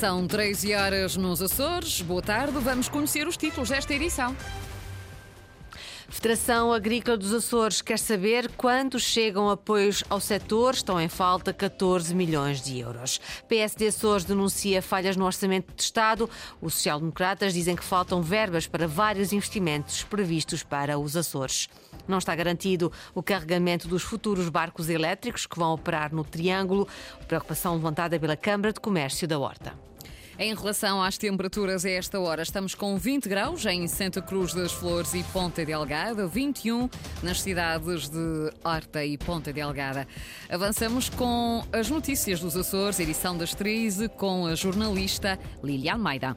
São 13 horas nos Açores. Boa tarde. Vamos conhecer os títulos desta edição. Federação Agrícola dos Açores quer saber quando chegam apoios ao setor. Estão em falta 14 milhões de euros. PSD Açores denuncia falhas no orçamento de Estado. Os social-democratas dizem que faltam verbas para vários investimentos previstos para os Açores. Não está garantido o carregamento dos futuros barcos elétricos que vão operar no Triângulo. Preocupação levantada pela Câmara de Comércio da Horta. Em relação às temperaturas a esta hora, estamos com 20 graus em Santa Cruz das Flores e Ponta Delgada, 21 nas cidades de Horta e Ponta Delgada. Avançamos com as notícias dos Açores, edição das 13, com a jornalista Lilian Maida.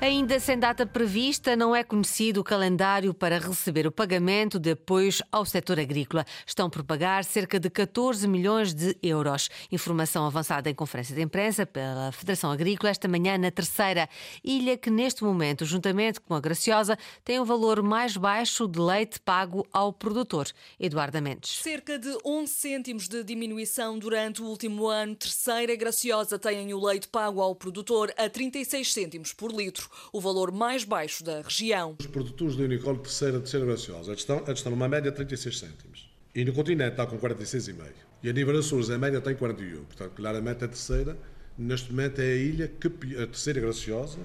Ainda sem data prevista, não é conhecido o calendário para receber o pagamento de apoios ao setor agrícola. Estão por pagar cerca de 14 milhões de euros. Informação avançada em conferência de imprensa pela Federação Agrícola esta manhã na terceira ilha que neste momento, juntamente com a Graciosa, tem o valor mais baixo de leite pago ao produtor. Eduardo Mendes. Cerca de 11 cêntimos de diminuição durante o último ano. Terceira Graciosa tem o leite pago ao produtor a 36 cêntimos por litro o valor mais baixo da região. Os produtores de Unicol terceira, terceira graciosa estão, estão numa média de 36 cêntimos. E no continente está com 46,5. E a nível Açores, a média tem 41. Portanto, claramente a terceira, neste momento, é a ilha que, a terceira graciosa,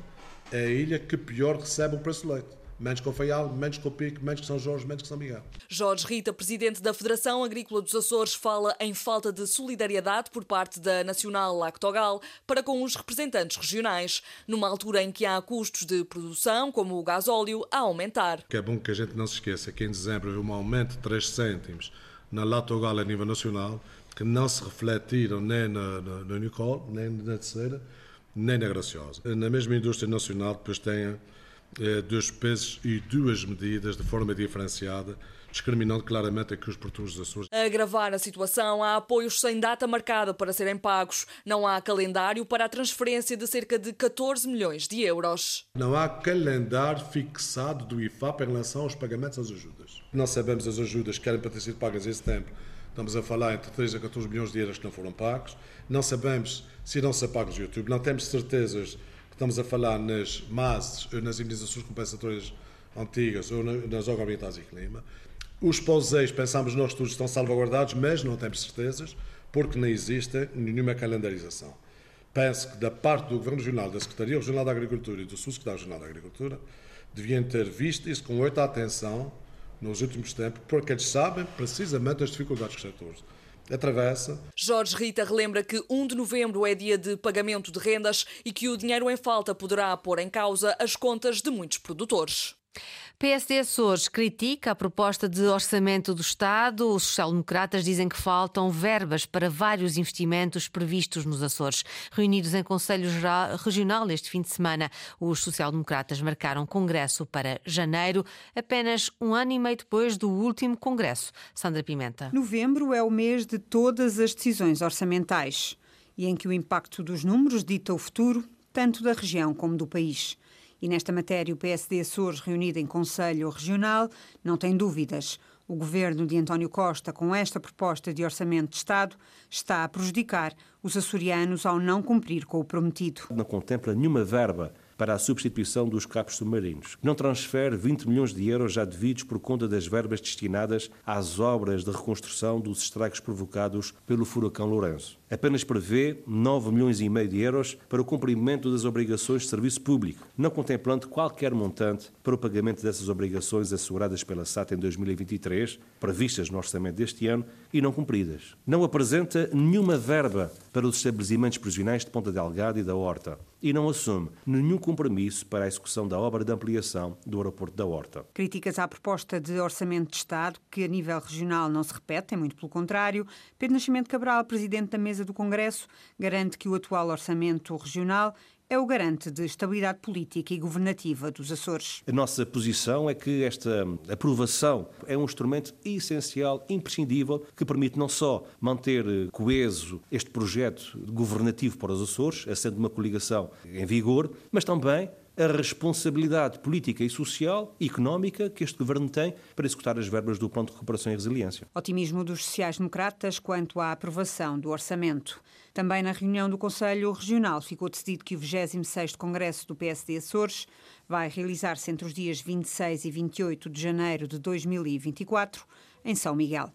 é a ilha que pior recebe o preço de leite menos com Faial, menos com Pico, menos que São Jorge, menos que São Miguel. Jorge Rita, presidente da Federação Agrícola dos Açores, fala em falta de solidariedade por parte da Nacional Lactogal para com os representantes regionais, numa altura em que há custos de produção, como o gasóleo, a aumentar. Que é bom que a gente não se esqueça que em dezembro houve um aumento de 3 cêntimos na Lactogal a nível nacional, que não se refletiram nem na, na, na Unicol, nem na terceira, nem na Graciosa. Na mesma indústria nacional, depois tem dois pesos e duas medidas de forma diferenciada, discriminando claramente aqui os produtores dos Açores. A agravar a situação, há apoios sem data marcada para serem pagos. Não há calendário para a transferência de cerca de 14 milhões de euros. Não há calendário fixado do IFAP em relação aos pagamentos às ajudas. Não sabemos as ajudas que querem para ter sido pagas esse tempo. Estamos a falar entre 3 a 14 milhões de euros que não foram pagos. Não sabemos se irão ser pagos no YouTube. Não temos certezas Estamos a falar nas MAS, nas indenizações compensatórias antigas ou nas ambientais e clima. Os POSEIs, pensamos nós todos, estão salvaguardados, mas não temos certezas, porque não existe nenhuma calendarização. Penso que da parte do Governo Regional, da Secretaria Regional da Agricultura e do Subsecretário Regional da Agricultura, deviam ter visto isso com muita atenção nos últimos tempos, porque eles sabem precisamente as dificuldades que os setores atravessa. Jorge Rita relembra que 1 de novembro é dia de pagamento de rendas e que o dinheiro em falta poderá pôr em causa as contas de muitos produtores. PSD Açores critica a proposta de orçamento do Estado. Os social-democratas dizem que faltam verbas para vários investimentos previstos nos Açores. Reunidos em Conselho Regional este fim de semana, os social-democratas marcaram congresso para janeiro, apenas um ano e meio depois do último congresso. Sandra Pimenta. Novembro é o mês de todas as decisões orçamentais e em que o impacto dos números dita o futuro, tanto da região como do país. E nesta matéria, o PSD Açores, reunido em Conselho Regional, não tem dúvidas. O governo de António Costa, com esta proposta de orçamento de Estado, está a prejudicar os açorianos ao não cumprir com o prometido. Não contempla nenhuma verba para a substituição dos capos submarinos. Não transfere 20 milhões de euros já devidos por conta das verbas destinadas às obras de reconstrução dos estragos provocados pelo furacão Lourenço. Apenas prevê 9 milhões e meio de euros para o cumprimento das obrigações de serviço público, não contemplando qualquer montante para o pagamento dessas obrigações asseguradas pela SAT em 2023, previstas no orçamento deste ano e não cumpridas. Não apresenta nenhuma verba para os estabelecimentos prisionais de Ponta Delgada e da Horta e não assume nenhum compromisso para a execução da obra de ampliação do aeroporto da Horta. Críticas à proposta de orçamento de Estado, que a nível regional não se repetem, muito pelo contrário. Pedro Nascimento Cabral, presidente da mesa do Congresso, garante que o atual orçamento regional é o garante de estabilidade política e governativa dos Açores. A nossa posição é que esta aprovação é um instrumento essencial, imprescindível, que permite não só manter coeso este projeto governativo para os Açores, sendo uma coligação em vigor, mas também a responsabilidade política e social e económica que este governo tem para executar as verbas do Plano de Recuperação e Resiliência. Otimismo dos sociais-democratas quanto à aprovação do orçamento. Também na reunião do Conselho Regional ficou decidido que o 26º Congresso do PSD Açores vai realizar-se entre os dias 26 e 28 de janeiro de 2024 em São Miguel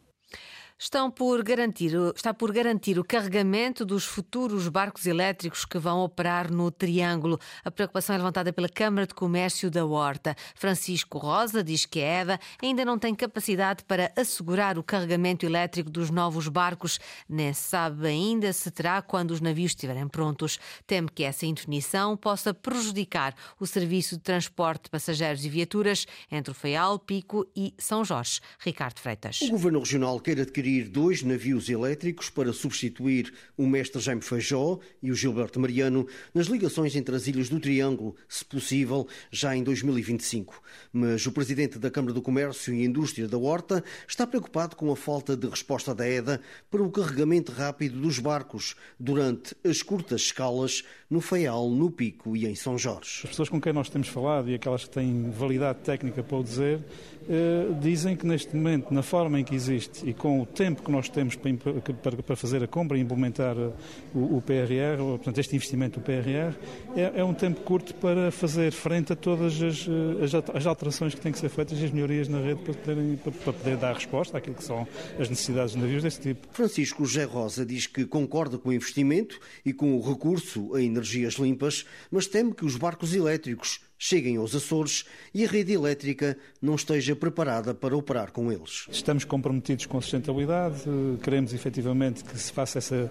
estão por garantir, está por garantir o carregamento dos futuros barcos elétricos que vão operar no Triângulo. A preocupação é levantada pela Câmara de Comércio da Horta. Francisco Rosa diz que a EDA ainda não tem capacidade para assegurar o carregamento elétrico dos novos barcos, nem sabe ainda se terá quando os navios estiverem prontos. Teme que essa indefinição possa prejudicar o serviço de transporte de passageiros e viaturas entre o Feial, Pico e São Jorge. Ricardo Freitas. O Governo Regional adquirir adquirir dois navios elétricos para substituir o mestre Jaime Feijó e o Gilberto Mariano nas ligações entre as Ilhas do Triângulo, se possível, já em 2025. Mas o presidente da Câmara do Comércio e Indústria da Horta está preocupado com a falta de resposta da EDA para o carregamento rápido dos barcos durante as curtas escalas no Faial, no Pico e em São Jorge. As pessoas com quem nós temos falado e aquelas que têm validade técnica para o dizer, eh, dizem que neste momento, na forma em que existe e com o tempo que nós temos para, fazer a compra e implementar uh, o, PRR, portanto, este investimento do PRR, é, é, um tempo curto para fazer frente a todas as, uh, as, alterações que têm que ser feitas e as melhorias na rede para, para, para poder dar resposta àquilo que são as necessidades de navios desse tipo. Francisco José Rosa diz que concorda com o investimento e com o recurso a energias limpas, mas teme que os barcos elétricos cheguem aos Açores e a rede elétrica não esteja preparada para operar com eles. Estamos comprometidos com a sustentabilidade, queremos efetivamente que se faça essa,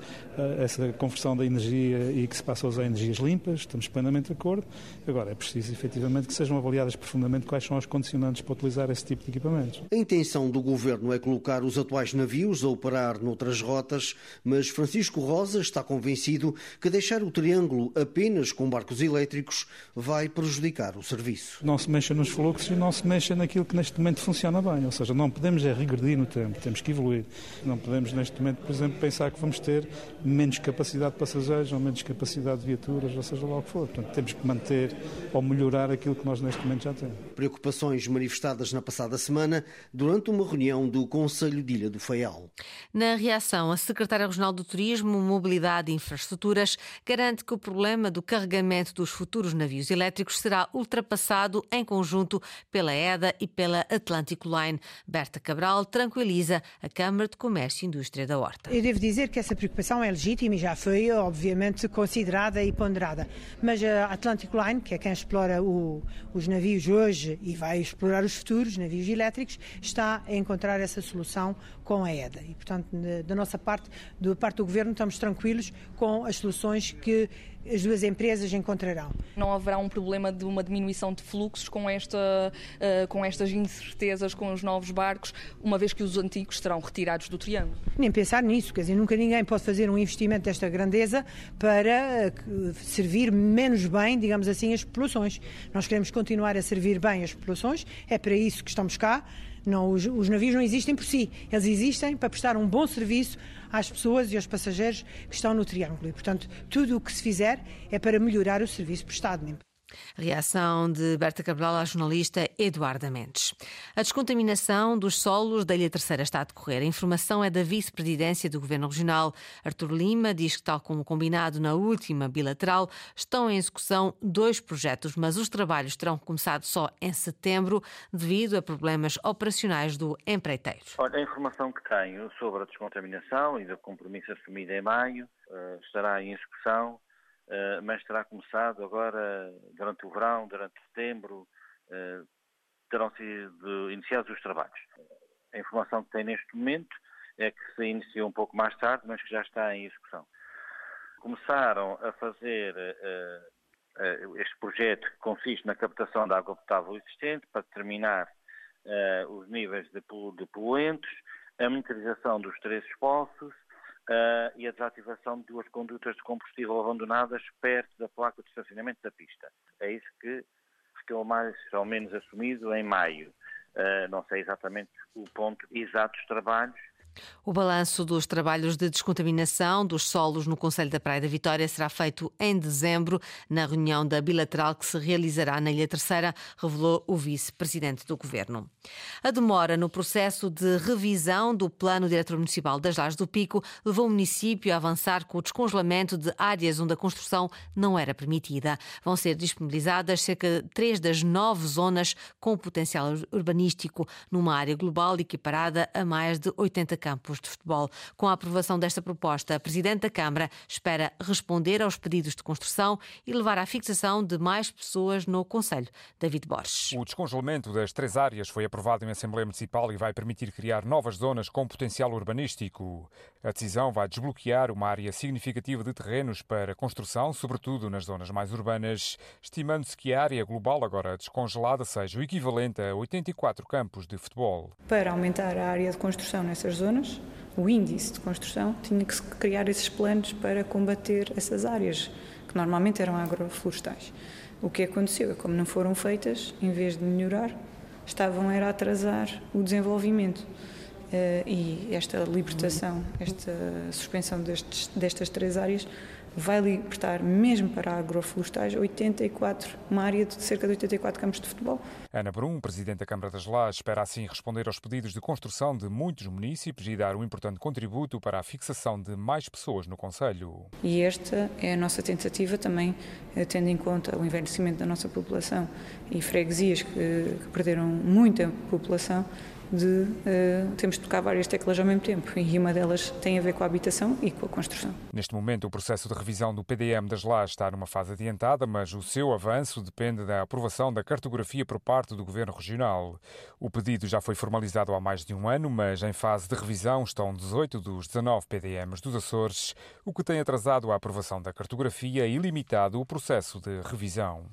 essa conversão da energia e que se passe a usar energias limpas, estamos plenamente de acordo. Agora, é preciso efetivamente que sejam avaliadas profundamente quais são os condicionantes para utilizar esse tipo de equipamentos. A intenção do governo é colocar os atuais navios a operar noutras rotas, mas Francisco Rosa está convencido que deixar o triângulo apenas com barcos elétricos vai prejudicar o serviço. Não se mexa nos fluxos e não se mexa naquilo que neste momento funciona bem. Ou seja, não podemos é regredir no tempo, temos que evoluir. Não podemos neste momento, por exemplo, pensar que vamos ter menos capacidade de passageiros ou menos capacidade de viaturas, ou seja lá o que for. Portanto, temos que manter ou melhorar aquilo que nós neste momento já temos. Preocupações manifestadas na passada semana durante uma reunião do Conselho de Ilha do Faial. Na reação, a Secretária Regional do Turismo, Mobilidade e Infraestruturas garante que o problema do carregamento dos futuros navios elétricos será ultrapassado em conjunto pela EDA e pela Atlantic Line. Berta Cabral tranquiliza a Câmara de Comércio e Indústria da Horta. Eu devo dizer que essa preocupação é legítima e já foi, obviamente, considerada e ponderada. Mas a Atlantic Line, que é quem explora o, os navios hoje e vai explorar os futuros navios elétricos, está a encontrar essa solução com a EDA. E, portanto, da nossa parte, da parte do Governo, estamos tranquilos com as soluções que as duas empresas encontrarão. Não haverá um problema de uma diminuição de fluxos com, esta, uh, com estas incertezas com os novos barcos, uma vez que os antigos serão retirados do Triângulo? Nem pensar nisso, quer dizer, nunca ninguém pode fazer um investimento desta grandeza para uh, servir menos bem, digamos assim, as populações. Nós queremos continuar a servir bem as populações, é para isso que estamos cá. Não, os, os, navios não existem por si, eles existem para prestar um bom serviço às pessoas e aos passageiros que estão no Triângulo. E, portanto, tudo o que se fizer é para melhorar o serviço prestado. Reação de Berta Cabral à jornalista Eduarda Mendes. A descontaminação dos solos da Ilha Terceira está a decorrer. A informação é da vice-presidência do Governo Regional. Artur Lima diz que, tal como combinado na última bilateral, estão em execução dois projetos, mas os trabalhos terão começado só em setembro devido a problemas operacionais do empreiteiro. Olha, a informação que tenho sobre a descontaminação e do compromisso assumido em maio eh, estará em execução mas terá começado agora durante o verão, durante setembro, uh, terão sido iniciados os trabalhos. A informação que tem neste momento é que se iniciou um pouco mais tarde, mas que já está em execução. Começaram a fazer uh, este projeto que consiste na captação da água potável existente para determinar os níveis de, de poluentes, a monitorização dos três poços, uh, e a desativação de duas condutas de combustível abandonadas perto da placa de estacionamento da pista. É isso que ficou mais ou menos assumido em maio. Uh, não sei exatamente o ponto exato dos trabalhos, O balanço dos trabalhos de descontaminação dos solos no Conselho da Praia da Vitória será feito em dezembro, na reunião da bilateral que se realizará na Ilha Terceira, revelou o vice-presidente do governo. A demora no processo de revisão do Plano Diretor Municipal das Lajes do Pico levou o município a avançar com o descongelamento de áreas onde a construção não era permitida. Vão ser disponibilizadas cerca de três das nove zonas com potencial urbanístico, numa área global equiparada a mais de 80 campos de futebol. Com a aprovação desta proposta, a Presidente da Câmara espera responder aos pedidos de construção e levar à fixação de mais pessoas no Conselho. David Borges. O descongelamento das três áreas foi aprovado em Assembleia Municipal e vai permitir criar novas zonas com potencial urbanístico. A decisão vai desbloquear uma área significativa de terrenos para construção, sobretudo nas zonas mais urbanas, estimando-se que a área global agora descongelada seja o equivalente a 84 campos de futebol. Para aumentar a área de construção nessas zonas, zonas, o índice de construção, tinha que criar esses planos para combater essas áreas, que normalmente eram agroflorestais. O que aconteceu é como não foram feitas, em vez de melhorar, estavam era a atrasar o desenvolvimento. Uh, e esta libertação, esta suspensão destes, destas três áreas vai libertar, mesmo para agroflorestais, 84, uma área de cerca de 84 campos de futebol. Ana Brum, Presidente da Câmara das Lajes, espera assim responder aos pedidos de construção de muitos municípios e dar um importante contributo para a fixação de mais pessoas no Conselho. E esta é a nossa tentativa também, eh, tendo em conta o envelhecimento da nossa população e freguesias que, que perderam muita população, de uh, temos de tocar várias teclas ao mesmo tempo e uma delas tem a ver com a habitação e com a construção. Neste momento, o processo de revisão do PDM das lajes está numa fase adiantada, mas o seu avanço depende da aprovação da cartografia por parte do Governo Regional. O pedido já foi formalizado há mais de um ano, mas em fase de revisão estão 18 dos 19 PDMs dos Açores, o que tem atrasado a aprovação da cartografia e limitado o processo de revisão.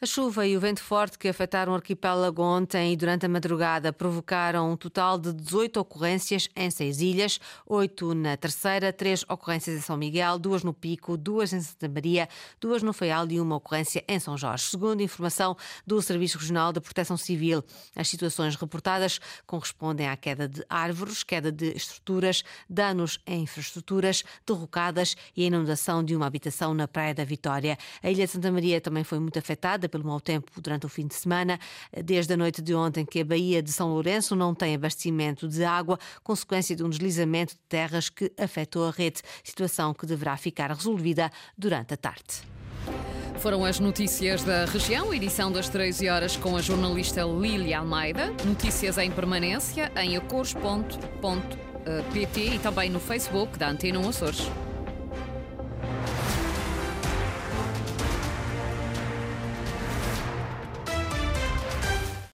A chuva e o vento forte que afetaram o arquipélago ontem e durante a madrugada provocaram um total de 18 ocorrências em seis ilhas, oito na Terceira, três ocorrências em São Miguel, duas no Pico, duas em Santa Maria, duas no Feial e uma ocorrência em São Jorge. Segundo informação do Serviço Regional da Proteção Civil, as situações reportadas correspondem à queda de árvores, queda de estruturas, danos em infraestruturas, derrocadas e a inundação de uma habitação na Praia da Vitória. A Ilha de Santa Maria também foi muito afetada pelo mau tempo durante o fim de semana, desde a noite de ontem que a Baía de São Lourenço não não tem abastecimento de água, consequência de um deslizamento de terras que afetou a rede, situação que deverá ficar resolvida durante a tarde. Foram as notícias da região, edição das 13 horas com a jornalista Lília Almeida. Notícias em permanência em acores.pt e também no Facebook da Antena Açores.